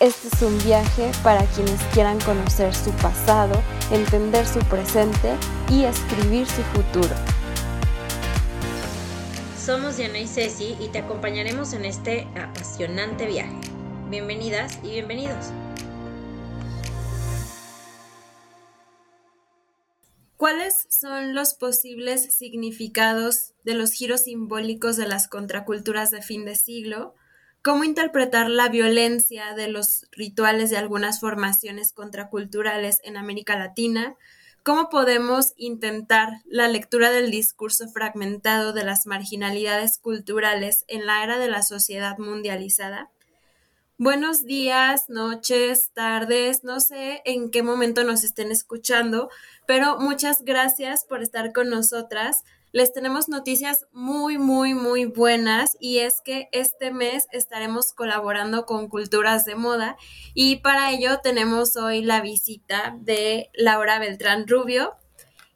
Este es un viaje para quienes quieran conocer su pasado, entender su presente y escribir su futuro. Somos Diana y Ceci y te acompañaremos en este apasionante viaje. Bienvenidas y bienvenidos. ¿Cuáles son los posibles significados de los giros simbólicos de las contraculturas de fin de siglo? Cómo interpretar la violencia de los rituales de algunas formaciones contraculturales en América Latina, cómo podemos intentar la lectura del discurso fragmentado de las marginalidades culturales en la era de la sociedad mundializada. Buenos días, noches, tardes, no sé en qué momento nos estén escuchando, pero muchas gracias por estar con nosotras les tenemos noticias muy, muy, muy buenas y es que este mes estaremos colaborando con Culturas de Moda y para ello tenemos hoy la visita de Laura Beltrán Rubio.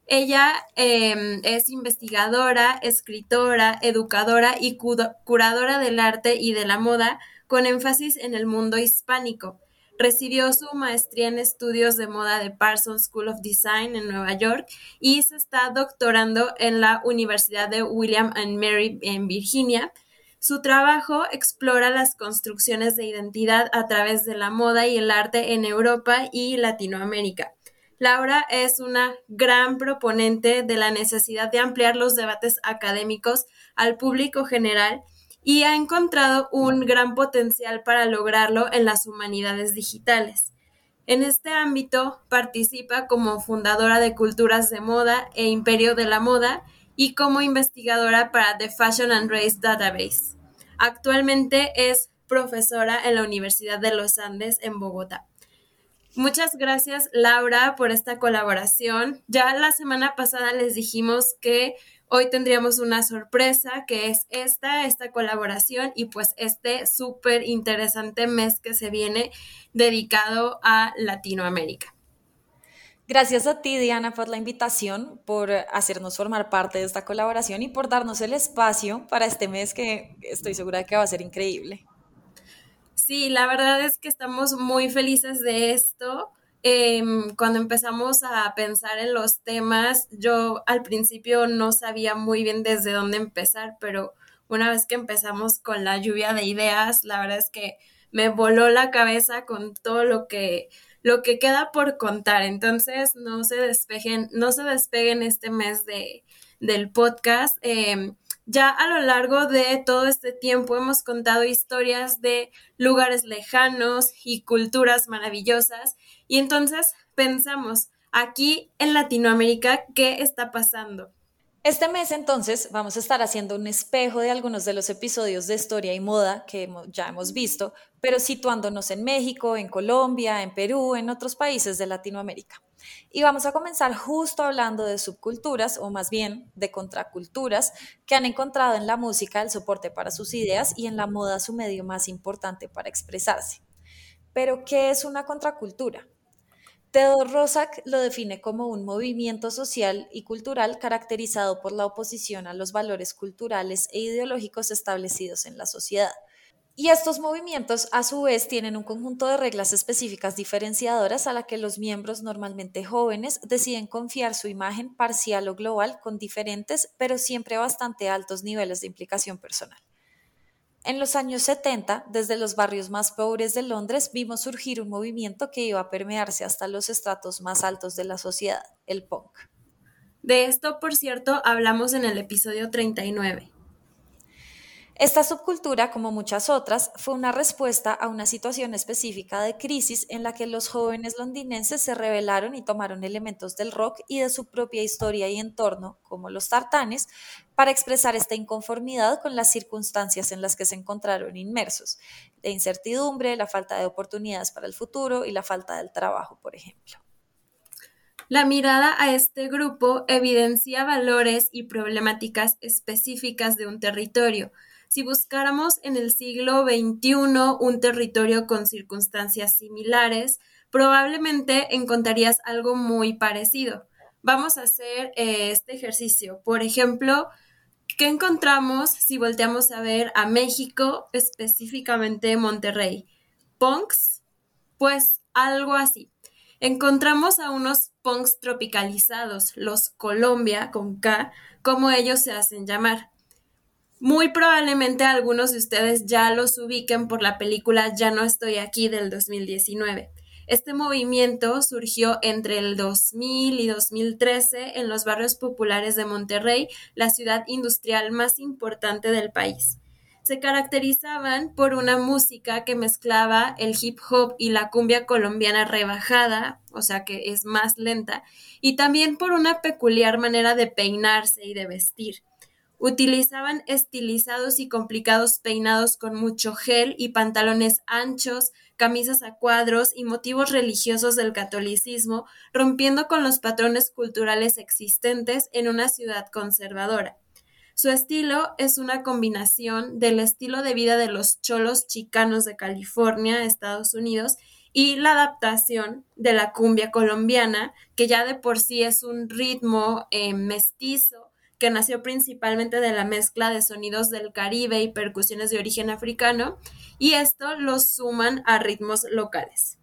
Ella em, es investigadora, escritora, educadora y curadora del arte y de la moda con énfasis en el mundo hispánico. Recibió su maestría en estudios de moda de Parsons School of Design en Nueva York y se está doctorando en la Universidad de William and Mary en Virginia. Su trabajo explora las construcciones de identidad a través de la moda y el arte en Europa y Latinoamérica. Laura es una gran proponente de la necesidad de ampliar los debates académicos al público general y ha encontrado un gran potencial para lograrlo en las humanidades digitales. En este ámbito participa como fundadora de Culturas de Moda e Imperio de la Moda y como investigadora para The Fashion and Race Database. Actualmente es profesora en la Universidad de los Andes en Bogotá. Muchas gracias Laura por esta colaboración. Ya la semana pasada les dijimos que Hoy tendríamos una sorpresa que es esta, esta colaboración y pues este súper interesante mes que se viene dedicado a Latinoamérica. Gracias a ti, Diana, por la invitación, por hacernos formar parte de esta colaboración y por darnos el espacio para este mes que estoy segura de que va a ser increíble. Sí, la verdad es que estamos muy felices de esto. Em, cuando empezamos a pensar en los temas, yo al principio no sabía muy bien desde dónde empezar, pero una vez que empezamos con la lluvia de ideas, la verdad es que me voló la cabeza con todo lo que lo que queda por contar. Entonces, no se despejen, no se despeguen este mes de, del podcast. Em, ya a lo largo de todo este tiempo hemos contado historias de lugares lejanos y culturas maravillosas y entonces pensamos, aquí en Latinoamérica, ¿qué está pasando? Este mes entonces vamos a estar haciendo un espejo de algunos de los episodios de historia y moda que ya hemos visto, pero situándonos en México, en Colombia, en Perú, en otros países de Latinoamérica. Y vamos a comenzar justo hablando de subculturas, o más bien de contraculturas, que han encontrado en la música el soporte para sus ideas y en la moda su medio más importante para expresarse. Pero, ¿qué es una contracultura? Theodor Rosak lo define como un movimiento social y cultural caracterizado por la oposición a los valores culturales e ideológicos establecidos en la sociedad y estos movimientos, a su vez, tienen un conjunto de reglas específicas diferenciadoras a la que los miembros, normalmente jóvenes, deciden confiar su imagen parcial o global con diferentes, pero siempre bastante altos niveles de implicación personal. En los años 70, desde los barrios más pobres de Londres, vimos surgir un movimiento que iba a permearse hasta los estratos más altos de la sociedad, el punk. De esto, por cierto, hablamos en el episodio 39. Esta subcultura, como muchas otras, fue una respuesta a una situación específica de crisis en la que los jóvenes londinenses se rebelaron y tomaron elementos del rock y de su propia historia y entorno, como los tartanes, para expresar esta inconformidad con las circunstancias en las que se encontraron inmersos, de incertidumbre, la falta de oportunidades para el futuro y la falta del trabajo, por ejemplo. La mirada a este grupo evidencia valores y problemáticas específicas de un territorio, si buscáramos en el siglo XXI un territorio con circunstancias similares, probablemente encontrarías algo muy parecido. Vamos a hacer eh, este ejercicio. Por ejemplo, ¿qué encontramos si volteamos a ver a México, específicamente Monterrey? ¿Punks? Pues algo así. Encontramos a unos punks tropicalizados, los Colombia con K, como ellos se hacen llamar. Muy probablemente algunos de ustedes ya los ubiquen por la película Ya no estoy aquí del 2019. Este movimiento surgió entre el 2000 y 2013 en los barrios populares de Monterrey, la ciudad industrial más importante del país. Se caracterizaban por una música que mezclaba el hip hop y la cumbia colombiana rebajada, o sea que es más lenta, y también por una peculiar manera de peinarse y de vestir. Utilizaban estilizados y complicados peinados con mucho gel y pantalones anchos, camisas a cuadros y motivos religiosos del catolicismo, rompiendo con los patrones culturales existentes en una ciudad conservadora. Su estilo es una combinación del estilo de vida de los cholos chicanos de California, Estados Unidos, y la adaptación de la cumbia colombiana, que ya de por sí es un ritmo eh, mestizo que nació principalmente de la mezcla de sonidos del Caribe y percusiones de origen africano, y esto lo suman a ritmos locales.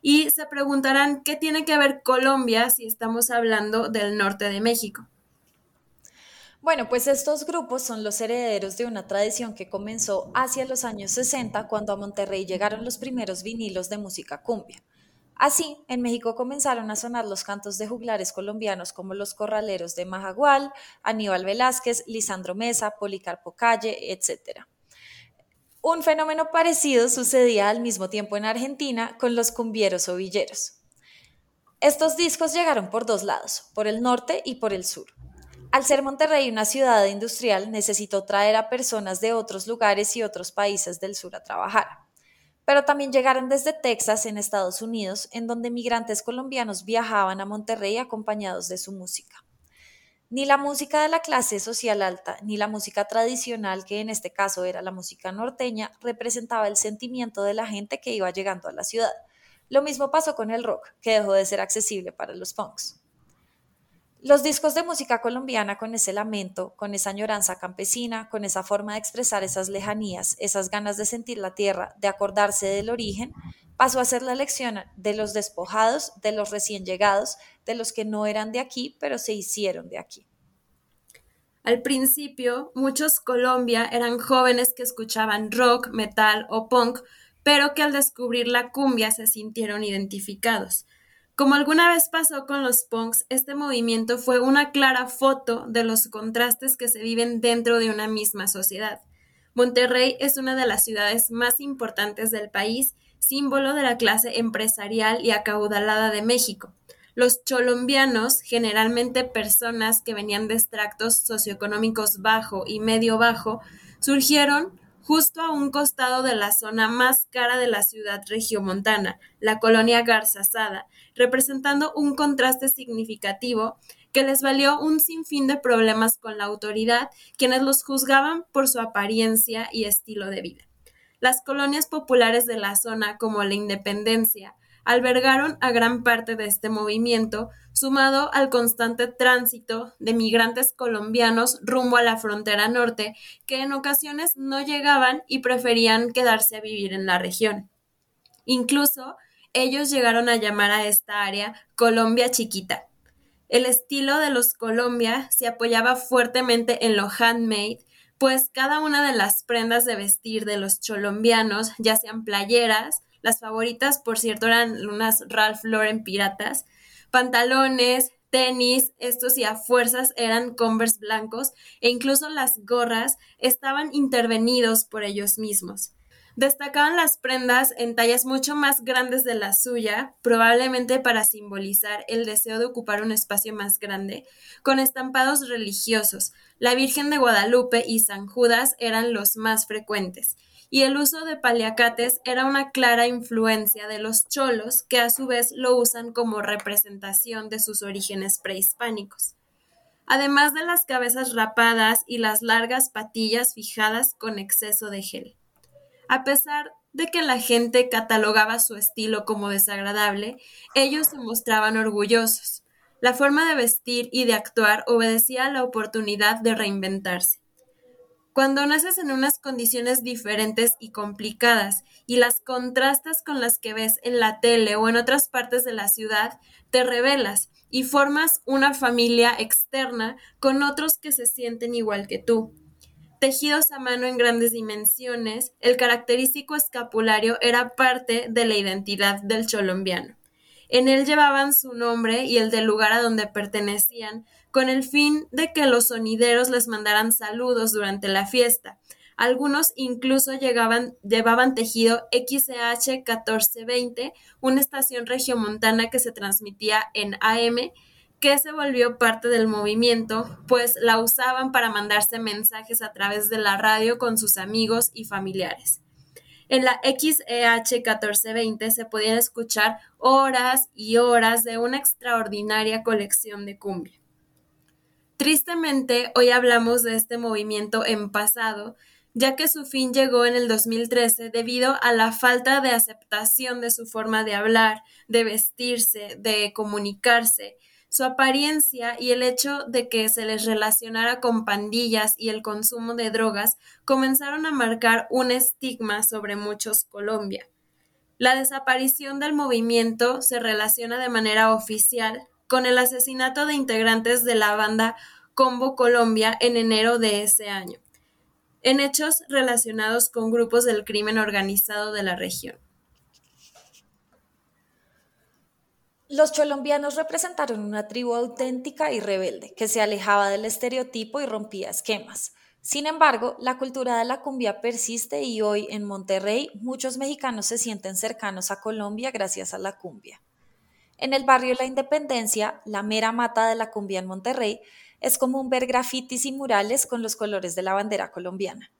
Y se preguntarán qué tiene que ver Colombia si estamos hablando del norte de México. Bueno, pues estos grupos son los herederos de una tradición que comenzó hacia los años 60 cuando a Monterrey llegaron los primeros vinilos de música cumbia. Así, en México comenzaron a sonar los cantos de juglares colombianos como los corraleros de Majagual, Aníbal Velázquez, Lisandro Mesa, Policarpo Calle, etc. Un fenómeno parecido sucedía al mismo tiempo en Argentina con los cumbieros o villeros. Estos discos llegaron por dos lados, por el norte y por el sur. Al ser Monterrey una ciudad industrial, necesitó traer a personas de otros lugares y otros países del sur a trabajar pero también llegaron desde Texas, en Estados Unidos, en donde migrantes colombianos viajaban a Monterrey acompañados de su música. Ni la música de la clase social alta, ni la música tradicional, que en este caso era la música norteña, representaba el sentimiento de la gente que iba llegando a la ciudad. Lo mismo pasó con el rock, que dejó de ser accesible para los punks. Los discos de música colombiana con ese lamento, con esa añoranza campesina, con esa forma de expresar esas lejanías, esas ganas de sentir la tierra, de acordarse del origen, pasó a ser la lección de los despojados, de los recién llegados, de los que no eran de aquí, pero se hicieron de aquí. Al principio, muchos Colombia eran jóvenes que escuchaban rock, metal o punk, pero que al descubrir la cumbia se sintieron identificados. Como alguna vez pasó con los punks, este movimiento fue una clara foto de los contrastes que se viven dentro de una misma sociedad. Monterrey es una de las ciudades más importantes del país, símbolo de la clase empresarial y acaudalada de México. Los cholombianos, generalmente personas que venían de extractos socioeconómicos bajo y medio bajo, surgieron justo a un costado de la zona más cara de la ciudad regiomontana, la colonia Garzazada, representando un contraste significativo que les valió un sinfín de problemas con la autoridad, quienes los juzgaban por su apariencia y estilo de vida. Las colonias populares de la zona, como la Independencia, albergaron a gran parte de este movimiento, sumado al constante tránsito de migrantes colombianos rumbo a la frontera norte, que en ocasiones no llegaban y preferían quedarse a vivir en la región. Incluso ellos llegaron a llamar a esta área Colombia Chiquita. El estilo de los Colombia se apoyaba fuertemente en lo handmade, pues cada una de las prendas de vestir de los cholombianos, ya sean playeras, las favoritas, por cierto, eran unas Ralph Lauren piratas, pantalones, tenis, estos y a fuerzas eran Converse blancos e incluso las gorras estaban intervenidos por ellos mismos. Destacaban las prendas en tallas mucho más grandes de la suya, probablemente para simbolizar el deseo de ocupar un espacio más grande, con estampados religiosos. La Virgen de Guadalupe y San Judas eran los más frecuentes, y el uso de paliacates era una clara influencia de los cholos, que a su vez lo usan como representación de sus orígenes prehispánicos. Además de las cabezas rapadas y las largas patillas fijadas con exceso de gel. A pesar de que la gente catalogaba su estilo como desagradable, ellos se mostraban orgullosos. La forma de vestir y de actuar obedecía a la oportunidad de reinventarse. Cuando naces en unas condiciones diferentes y complicadas y las contrastas con las que ves en la tele o en otras partes de la ciudad, te revelas y formas una familia externa con otros que se sienten igual que tú. Tejidos a mano en grandes dimensiones, el característico escapulario era parte de la identidad del cholombiano. En él llevaban su nombre y el del lugar a donde pertenecían, con el fin de que los sonideros les mandaran saludos durante la fiesta. Algunos incluso llevaban tejido XCH 1420, una estación regiomontana que se transmitía en AM que se volvió parte del movimiento, pues la usaban para mandarse mensajes a través de la radio con sus amigos y familiares. En la XEH 1420 se podían escuchar horas y horas de una extraordinaria colección de cumbia. Tristemente, hoy hablamos de este movimiento en pasado, ya que su fin llegó en el 2013 debido a la falta de aceptación de su forma de hablar, de vestirse, de comunicarse, su apariencia y el hecho de que se les relacionara con pandillas y el consumo de drogas comenzaron a marcar un estigma sobre muchos Colombia. La desaparición del movimiento se relaciona de manera oficial con el asesinato de integrantes de la banda Combo Colombia en enero de ese año, en hechos relacionados con grupos del crimen organizado de la región. Los cholombianos representaron una tribu auténtica y rebelde, que se alejaba del estereotipo y rompía esquemas. Sin embargo, la cultura de la cumbia persiste y hoy en Monterrey muchos mexicanos se sienten cercanos a Colombia gracias a la cumbia. En el barrio La Independencia, la mera mata de la cumbia en Monterrey, es común ver grafitis y murales con los colores de la bandera colombiana.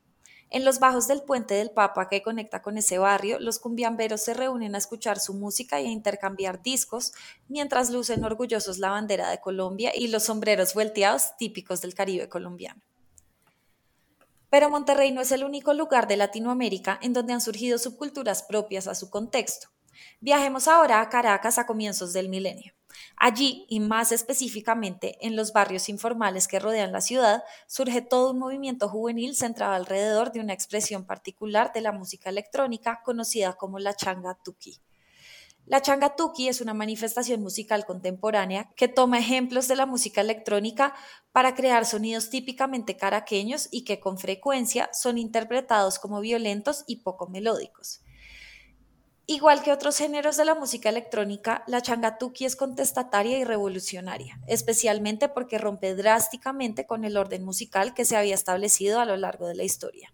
En los bajos del puente del Papa que conecta con ese barrio, los cumbiamberos se reúnen a escuchar su música y a intercambiar discos, mientras lucen orgullosos la bandera de Colombia y los sombreros vuelteados típicos del Caribe colombiano. Pero Monterrey no es el único lugar de Latinoamérica en donde han surgido subculturas propias a su contexto. Viajemos ahora a Caracas a comienzos del milenio. Allí, y más específicamente en los barrios informales que rodean la ciudad, surge todo un movimiento juvenil centrado alrededor de una expresión particular de la música electrónica conocida como la changa tuki. La changa tuki es una manifestación musical contemporánea que toma ejemplos de la música electrónica para crear sonidos típicamente caraqueños y que con frecuencia son interpretados como violentos y poco melódicos. Igual que otros géneros de la música electrónica, la changatuki es contestataria y revolucionaria, especialmente porque rompe drásticamente con el orden musical que se había establecido a lo largo de la historia.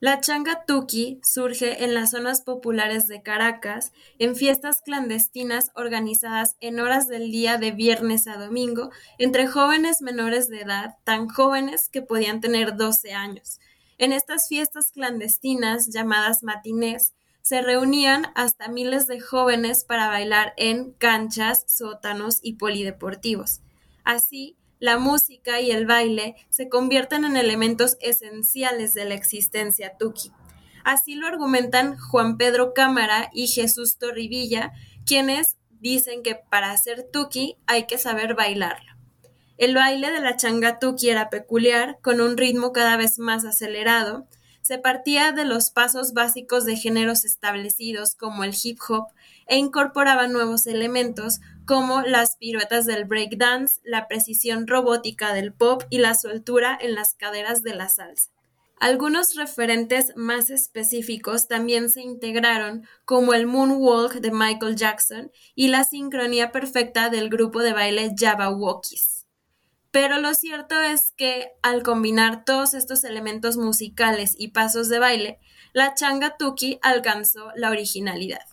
La changatuki surge en las zonas populares de Caracas, en fiestas clandestinas organizadas en horas del día de viernes a domingo entre jóvenes menores de edad, tan jóvenes que podían tener 12 años. En estas fiestas clandestinas, llamadas matinés, se reunían hasta miles de jóvenes para bailar en canchas, sótanos y polideportivos. Así, la música y el baile se convierten en elementos esenciales de la existencia tuki. Así lo argumentan Juan Pedro Cámara y Jesús Torrivilla, quienes dicen que para hacer tuki hay que saber bailarlo. El baile de la changa tuki era peculiar, con un ritmo cada vez más acelerado, se partía de los pasos básicos de géneros establecidos como el hip hop e incorporaba nuevos elementos como las piruetas del breakdance, la precisión robótica del pop y la soltura en las caderas de la salsa. Algunos referentes más específicos también se integraron, como el moonwalk de Michael Jackson y la sincronía perfecta del grupo de baile Jabberwockies. Pero lo cierto es que, al combinar todos estos elementos musicales y pasos de baile, la changa tuki alcanzó la originalidad.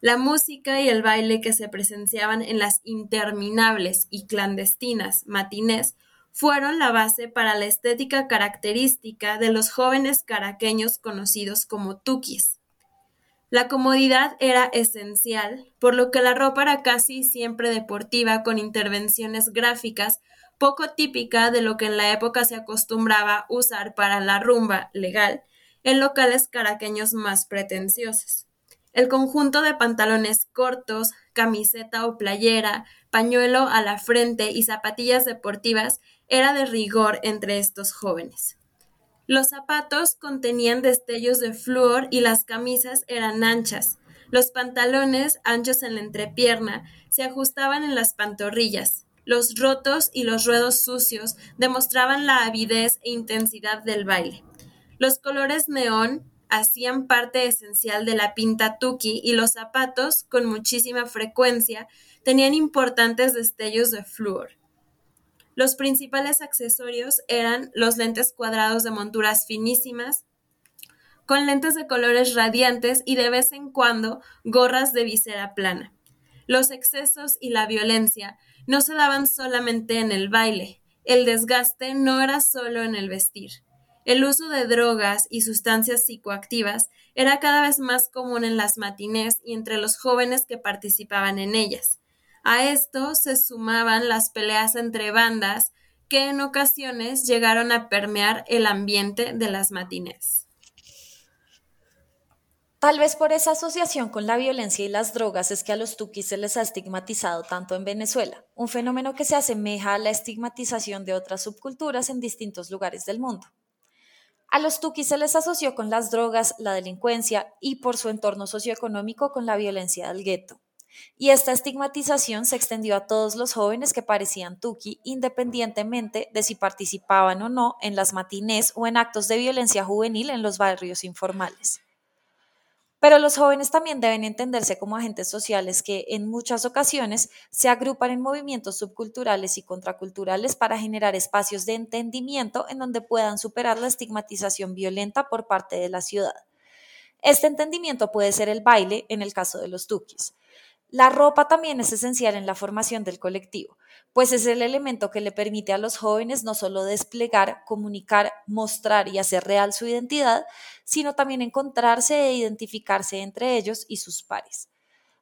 La música y el baile que se presenciaban en las interminables y clandestinas matinés fueron la base para la estética característica de los jóvenes caraqueños conocidos como tukis. La comodidad era esencial, por lo que la ropa era casi siempre deportiva con intervenciones gráficas poco típica de lo que en la época se acostumbraba usar para la rumba legal en locales caraqueños más pretenciosos. El conjunto de pantalones cortos, camiseta o playera, pañuelo a la frente y zapatillas deportivas era de rigor entre estos jóvenes. Los zapatos contenían destellos de flúor y las camisas eran anchas. Los pantalones, anchos en la entrepierna, se ajustaban en las pantorrillas. Los rotos y los ruedos sucios demostraban la avidez e intensidad del baile. Los colores neón, hacían parte esencial de la pinta tuki y los zapatos, con muchísima frecuencia, tenían importantes destellos de flúor. Los principales accesorios eran los lentes cuadrados de monturas finísimas, con lentes de colores radiantes y de vez en cuando gorras de visera plana. Los excesos y la violencia no se daban solamente en el baile, el desgaste no era solo en el vestir. El uso de drogas y sustancias psicoactivas era cada vez más común en las matinés y entre los jóvenes que participaban en ellas. A esto se sumaban las peleas entre bandas que en ocasiones llegaron a permear el ambiente de las matinés. Tal vez por esa asociación con la violencia y las drogas es que a los tuquis se les ha estigmatizado tanto en Venezuela, un fenómeno que se asemeja a la estigmatización de otras subculturas en distintos lugares del mundo. A los tuquis se les asoció con las drogas, la delincuencia y por su entorno socioeconómico con la violencia del gueto. Y esta estigmatización se extendió a todos los jóvenes que parecían tuki, independientemente de si participaban o no en las matinés o en actos de violencia juvenil en los barrios informales. Pero los jóvenes también deben entenderse como agentes sociales que en muchas ocasiones se agrupan en movimientos subculturales y contraculturales para generar espacios de entendimiento en donde puedan superar la estigmatización violenta por parte de la ciudad. Este entendimiento puede ser el baile en el caso de los tukis. La ropa también es esencial en la formación del colectivo pues es el elemento que le permite a los jóvenes no solo desplegar, comunicar, mostrar y hacer real su identidad, sino también encontrarse e identificarse entre ellos y sus pares.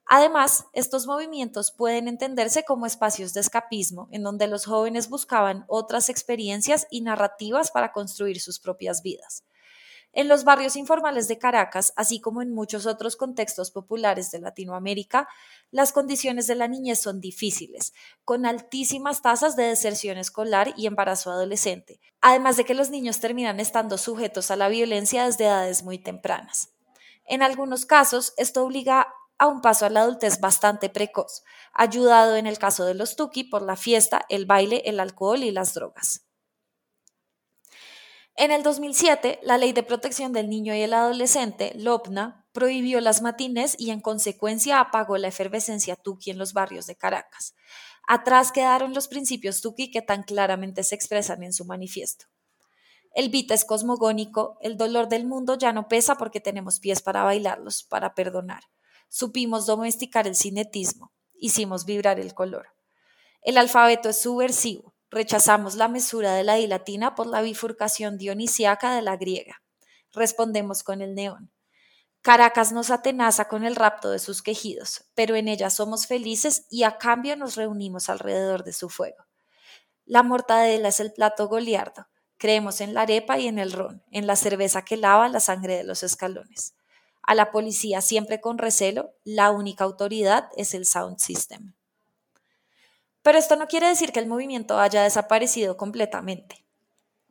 Además, estos movimientos pueden entenderse como espacios de escapismo, en donde los jóvenes buscaban otras experiencias y narrativas para construir sus propias vidas. En los barrios informales de Caracas, así como en muchos otros contextos populares de Latinoamérica, las condiciones de la niñez son difíciles, con altísimas tasas de deserción escolar y embarazo adolescente, además de que los niños terminan estando sujetos a la violencia desde edades muy tempranas. En algunos casos, esto obliga a un paso a la adultez bastante precoz, ayudado en el caso de los tuki por la fiesta, el baile, el alcohol y las drogas. En el 2007, la Ley de Protección del Niño y el Adolescente, LOPNA, prohibió las matines y en consecuencia apagó la efervescencia tuki en los barrios de Caracas. Atrás quedaron los principios tuki que tan claramente se expresan en su manifiesto. El beat es cosmogónico, el dolor del mundo ya no pesa porque tenemos pies para bailarlos, para perdonar. Supimos domesticar el cinetismo, hicimos vibrar el color. El alfabeto es subversivo, Rechazamos la mesura de la I latina por la bifurcación dionisiaca de la griega. Respondemos con el neón. Caracas nos atenaza con el rapto de sus quejidos, pero en ella somos felices y a cambio nos reunimos alrededor de su fuego. La mortadela es el plato goliardo. Creemos en la arepa y en el ron, en la cerveza que lava la sangre de los escalones. A la policía siempre con recelo, la única autoridad es el sound system. Pero esto no quiere decir que el movimiento haya desaparecido completamente.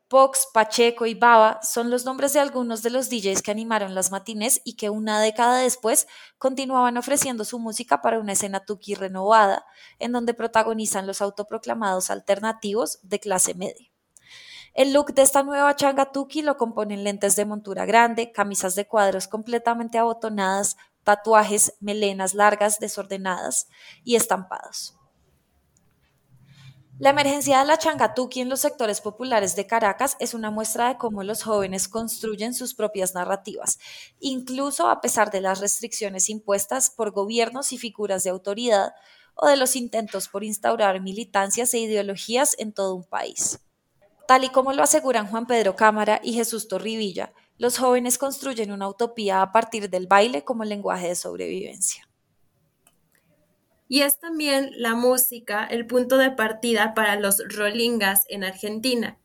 Pox, Pacheco y Baba son los nombres de algunos de los DJs que animaron las matines y que una década después continuaban ofreciendo su música para una escena tuki renovada, en donde protagonizan los autoproclamados alternativos de clase media. El look de esta nueva changatuki lo componen lentes de montura grande, camisas de cuadros completamente abotonadas, tatuajes, melenas largas desordenadas y estampados. La emergencia de la changatuki en los sectores populares de Caracas es una muestra de cómo los jóvenes construyen sus propias narrativas, incluso a pesar de las restricciones impuestas por gobiernos y figuras de autoridad o de los intentos por instaurar militancias e ideologías en todo un país. Tal y como lo aseguran Juan Pedro Cámara y Jesús Torrivilla, los jóvenes construyen una utopía a partir del baile como lenguaje de sobrevivencia y es también la música el punto de partida para los Rollingas en Argentina.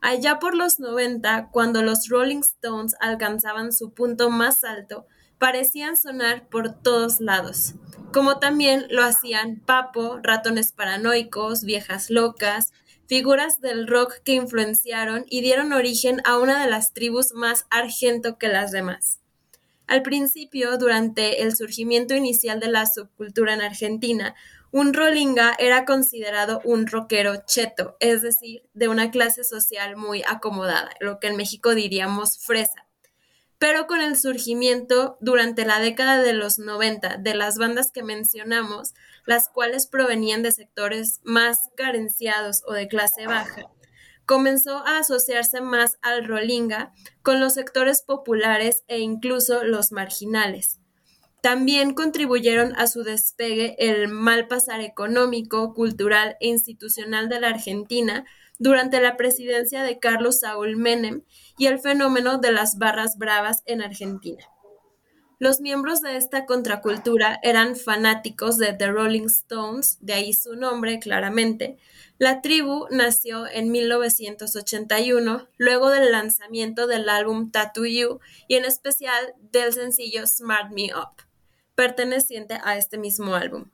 Allá por los 90, cuando los Rolling Stones alcanzaban su punto más alto, parecían sonar por todos lados, como también lo hacían Papo, Ratones Paranoicos, Viejas Locas, figuras del rock que influenciaron y dieron origen a una de las tribus más argento que las demás. Al principio, durante el surgimiento inicial de la subcultura en Argentina, un rollinga era considerado un rockero cheto, es decir, de una clase social muy acomodada, lo que en México diríamos fresa. Pero con el surgimiento durante la década de los 90 de las bandas que mencionamos, las cuales provenían de sectores más carenciados o de clase baja, comenzó a asociarse más al Rolinga con los sectores populares e incluso los marginales. También contribuyeron a su despegue el mal pasar económico, cultural e institucional de la Argentina durante la presidencia de Carlos Saúl Menem y el fenómeno de las barras bravas en Argentina. Los miembros de esta contracultura eran fanáticos de The Rolling Stones, de ahí su nombre claramente, la tribu nació en 1981, luego del lanzamiento del álbum Tattoo You y en especial del sencillo Smart Me Up, perteneciente a este mismo álbum.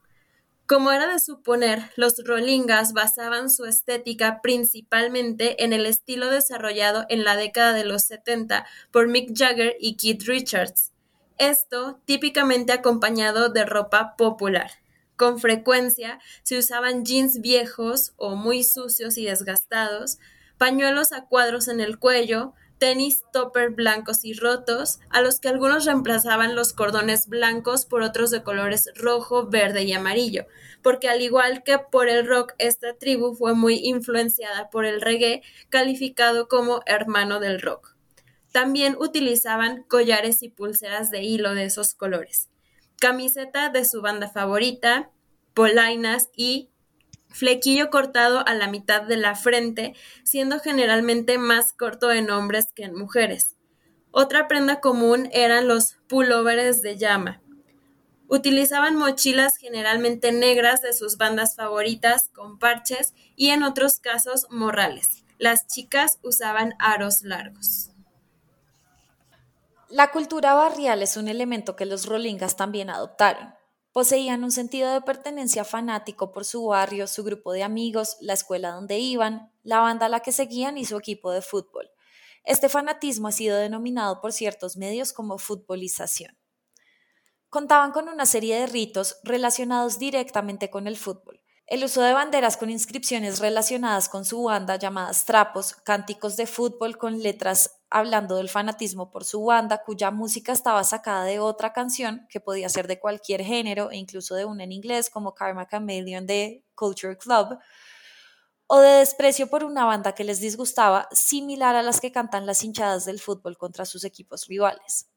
Como era de suponer, los Rollingas basaban su estética principalmente en el estilo desarrollado en la década de los 70 por Mick Jagger y Keith Richards. Esto típicamente acompañado de ropa popular. Con frecuencia se usaban jeans viejos o muy sucios y desgastados, pañuelos a cuadros en el cuello, tenis topper blancos y rotos, a los que algunos reemplazaban los cordones blancos por otros de colores rojo, verde y amarillo, porque al igual que por el rock, esta tribu fue muy influenciada por el reggae, calificado como hermano del rock. También utilizaban collares y pulseras de hilo de esos colores camiseta de su banda favorita, polainas y flequillo cortado a la mitad de la frente, siendo generalmente más corto en hombres que en mujeres. Otra prenda común eran los pullovers de llama. Utilizaban mochilas generalmente negras de sus bandas favoritas con parches y en otros casos morrales. Las chicas usaban aros largos. La cultura barrial es un elemento que los rolingas también adoptaron. Poseían un sentido de pertenencia fanático por su barrio, su grupo de amigos, la escuela donde iban, la banda a la que seguían y su equipo de fútbol. Este fanatismo ha sido denominado por ciertos medios como futbolización. Contaban con una serie de ritos relacionados directamente con el fútbol. El uso de banderas con inscripciones relacionadas con su banda llamadas trapos, cánticos de fútbol con letras hablando del fanatismo por su banda, cuya música estaba sacada de otra canción que podía ser de cualquier género e incluso de una en inglés como Karma Chameleon de Culture Club, o de desprecio por una banda que les disgustaba, similar a las que cantan las hinchadas del fútbol contra sus equipos rivales.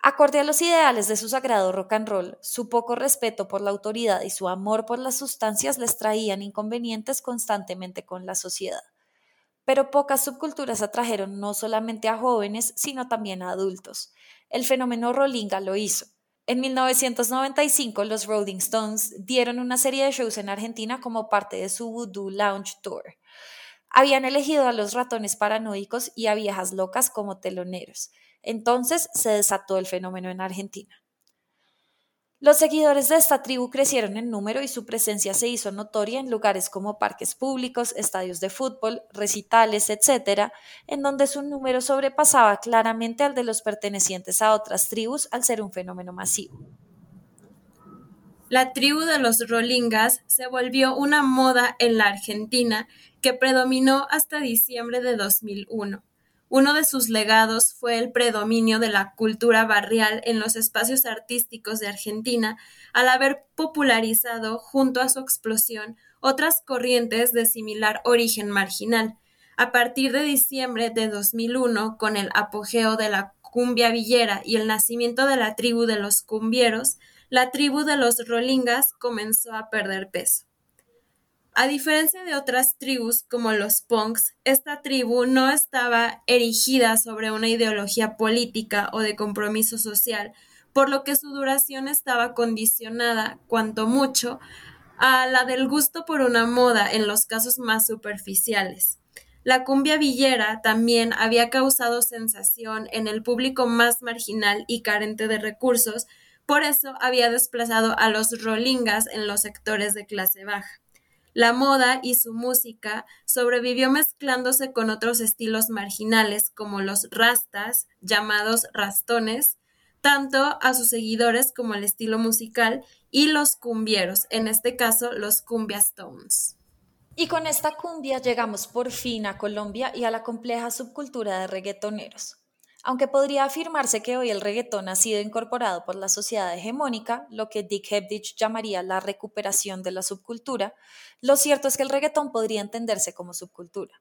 Acorde a los ideales de su sagrado rock and roll, su poco respeto por la autoridad y su amor por las sustancias les traían inconvenientes constantemente con la sociedad. Pero pocas subculturas atrajeron no solamente a jóvenes, sino también a adultos. El fenómeno Rollinga lo hizo. En 1995, los Rolling Stones dieron una serie de shows en Argentina como parte de su Voodoo Lounge Tour. Habían elegido a los ratones paranoicos y a viejas locas como teloneros. Entonces se desató el fenómeno en Argentina. Los seguidores de esta tribu crecieron en número y su presencia se hizo notoria en lugares como parques públicos, estadios de fútbol, recitales, etc., en donde su número sobrepasaba claramente al de los pertenecientes a otras tribus al ser un fenómeno masivo. La tribu de los Rolingas se volvió una moda en la Argentina que predominó hasta diciembre de 2001. Uno de sus legados fue el predominio de la cultura barrial en los espacios artísticos de Argentina, al haber popularizado, junto a su explosión, otras corrientes de similar origen marginal. A partir de diciembre de 2001, con el apogeo de la cumbia villera y el nacimiento de la tribu de los cumbieros, la tribu de los rolingas comenzó a perder peso. A diferencia de otras tribus como los punks, esta tribu no estaba erigida sobre una ideología política o de compromiso social, por lo que su duración estaba condicionada, cuanto mucho, a la del gusto por una moda en los casos más superficiales. La cumbia villera también había causado sensación en el público más marginal y carente de recursos, por eso había desplazado a los rolingas en los sectores de clase baja. La moda y su música sobrevivió mezclándose con otros estilos marginales como los rastas, llamados rastones, tanto a sus seguidores como el estilo musical, y los cumbieros, en este caso los cumbia stones. Y con esta cumbia llegamos por fin a Colombia y a la compleja subcultura de reggaetoneros. Aunque podría afirmarse que hoy el reggaetón ha sido incorporado por la sociedad hegemónica, lo que Dick Hebditch llamaría la recuperación de la subcultura, lo cierto es que el reggaetón podría entenderse como subcultura.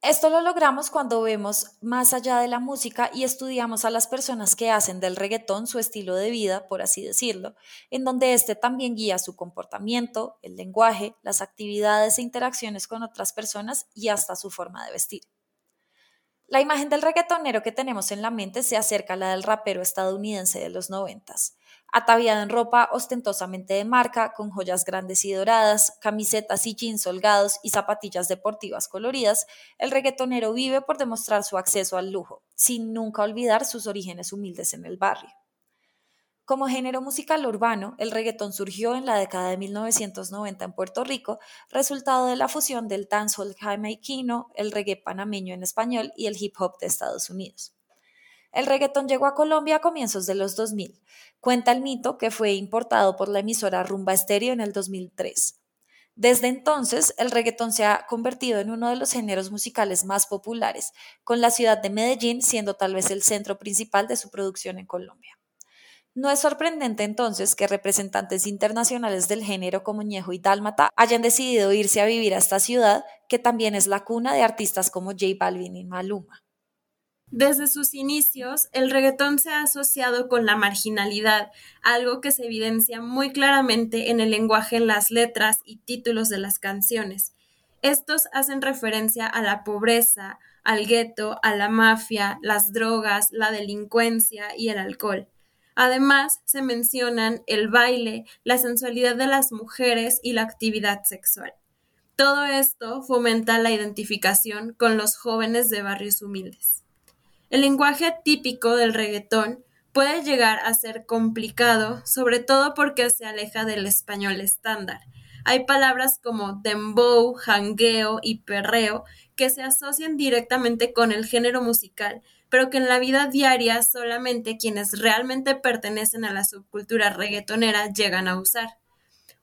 Esto lo logramos cuando vemos más allá de la música y estudiamos a las personas que hacen del reggaetón su estilo de vida, por así decirlo, en donde éste también guía su comportamiento, el lenguaje, las actividades e interacciones con otras personas y hasta su forma de vestir. La imagen del reggaetonero que tenemos en la mente se acerca a la del rapero estadounidense de los noventas, ataviado en ropa ostentosamente de marca, con joyas grandes y doradas, camisetas y jeans holgados y zapatillas deportivas coloridas, el reggaetonero vive por demostrar su acceso al lujo, sin nunca olvidar sus orígenes humildes en el barrio. Como género musical urbano, el reggaetón surgió en la década de 1990 en Puerto Rico, resultado de la fusión del dancehall jamaiquino, el reggae panameño en español y el hip hop de Estados Unidos. El reggaetón llegó a Colombia a comienzos de los 2000. Cuenta el mito que fue importado por la emisora Rumba Estéreo en el 2003. Desde entonces, el reggaetón se ha convertido en uno de los géneros musicales más populares, con la ciudad de Medellín siendo tal vez el centro principal de su producción en Colombia. No es sorprendente entonces que representantes internacionales del género como Ñejo y Dálmata hayan decidido irse a vivir a esta ciudad, que también es la cuna de artistas como J Balvin y Maluma. Desde sus inicios, el reggaetón se ha asociado con la marginalidad, algo que se evidencia muy claramente en el lenguaje en las letras y títulos de las canciones. Estos hacen referencia a la pobreza, al gueto, a la mafia, las drogas, la delincuencia y el alcohol. Además, se mencionan el baile, la sensualidad de las mujeres y la actividad sexual. Todo esto fomenta la identificación con los jóvenes de barrios humildes. El lenguaje típico del reggaetón puede llegar a ser complicado, sobre todo porque se aleja del español estándar. Hay palabras como dembow, jangueo y perreo que se asocian directamente con el género musical pero que en la vida diaria solamente quienes realmente pertenecen a la subcultura reggaetonera llegan a usar.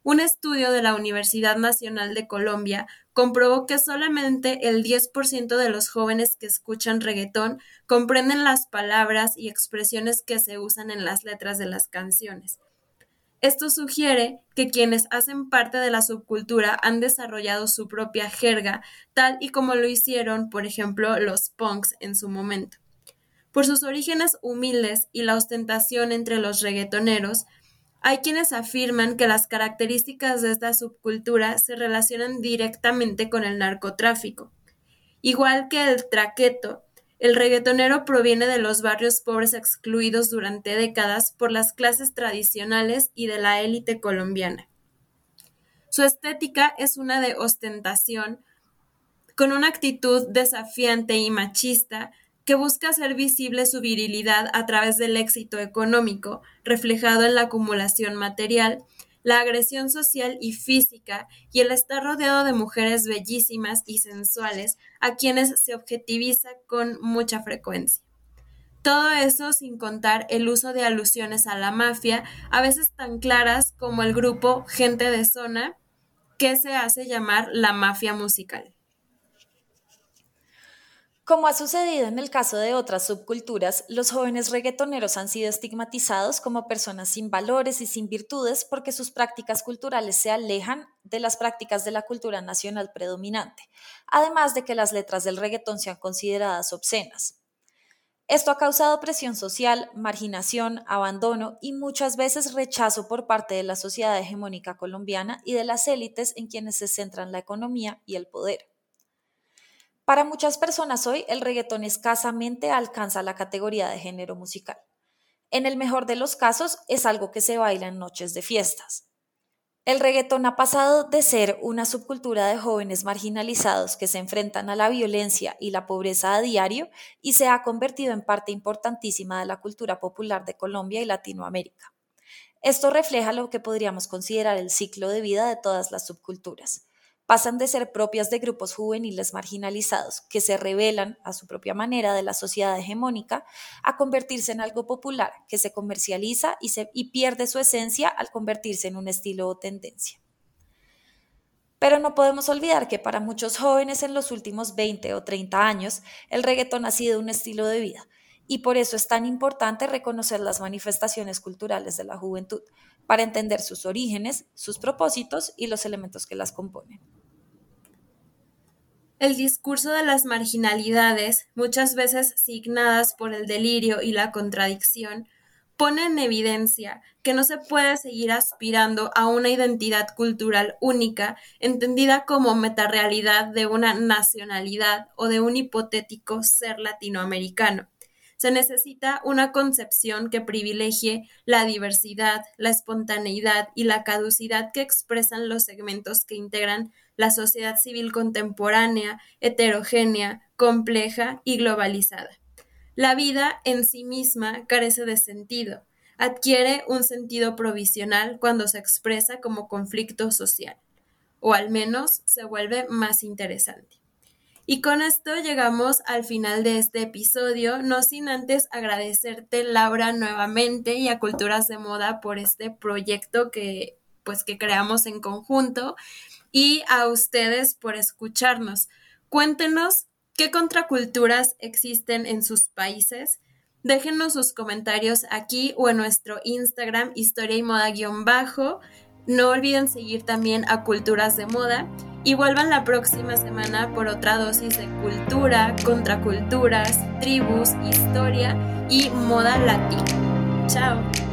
Un estudio de la Universidad Nacional de Colombia comprobó que solamente el 10% de los jóvenes que escuchan reggaetón comprenden las palabras y expresiones que se usan en las letras de las canciones. Esto sugiere que quienes hacen parte de la subcultura han desarrollado su propia jerga, tal y como lo hicieron, por ejemplo, los punks en su momento. Por sus orígenes humildes y la ostentación entre los reggaetoneros, hay quienes afirman que las características de esta subcultura se relacionan directamente con el narcotráfico. Igual que el traqueto, el reggaetonero proviene de los barrios pobres excluidos durante décadas por las clases tradicionales y de la élite colombiana. Su estética es una de ostentación, con una actitud desafiante y machista que busca hacer visible su virilidad a través del éxito económico, reflejado en la acumulación material, la agresión social y física y el estar rodeado de mujeres bellísimas y sensuales a quienes se objetiviza con mucha frecuencia. Todo eso sin contar el uso de alusiones a la mafia, a veces tan claras como el grupo Gente de Zona, que se hace llamar la mafia musical. Como ha sucedido en el caso de otras subculturas, los jóvenes reggaetoneros han sido estigmatizados como personas sin valores y sin virtudes porque sus prácticas culturales se alejan de las prácticas de la cultura nacional predominante, además de que las letras del reggaetón sean consideradas obscenas. Esto ha causado presión social, marginación, abandono y muchas veces rechazo por parte de la sociedad hegemónica colombiana y de las élites en quienes se centran la economía y el poder. Para muchas personas hoy, el reggaetón escasamente alcanza la categoría de género musical. En el mejor de los casos, es algo que se baila en noches de fiestas. El reggaetón ha pasado de ser una subcultura de jóvenes marginalizados que se enfrentan a la violencia y la pobreza a diario y se ha convertido en parte importantísima de la cultura popular de Colombia y Latinoamérica. Esto refleja lo que podríamos considerar el ciclo de vida de todas las subculturas pasan de ser propias de grupos juveniles marginalizados que se rebelan a su propia manera de la sociedad hegemónica a convertirse en algo popular que se comercializa y, se, y pierde su esencia al convertirse en un estilo o tendencia. Pero no podemos olvidar que para muchos jóvenes en los últimos 20 o 30 años el reggaetón ha sido un estilo de vida y por eso es tan importante reconocer las manifestaciones culturales de la juventud para entender sus orígenes, sus propósitos y los elementos que las componen. El discurso de las marginalidades, muchas veces signadas por el delirio y la contradicción, pone en evidencia que no se puede seguir aspirando a una identidad cultural única, entendida como metarealidad de una nacionalidad o de un hipotético ser latinoamericano. Se necesita una concepción que privilegie la diversidad, la espontaneidad y la caducidad que expresan los segmentos que integran la sociedad civil contemporánea, heterogénea, compleja y globalizada. La vida en sí misma carece de sentido, adquiere un sentido provisional cuando se expresa como conflicto social, o al menos se vuelve más interesante. Y con esto llegamos al final de este episodio, no sin antes agradecerte Laura nuevamente y a Culturas de Moda por este proyecto que pues que creamos en conjunto y a ustedes por escucharnos. Cuéntenos qué contraculturas existen en sus países. Déjenos sus comentarios aquí o en nuestro Instagram, historia y moda-bajo. No olviden seguir también a Culturas de Moda y vuelvan la próxima semana por otra dosis de cultura, contraculturas, tribus, historia y moda latina. Chao.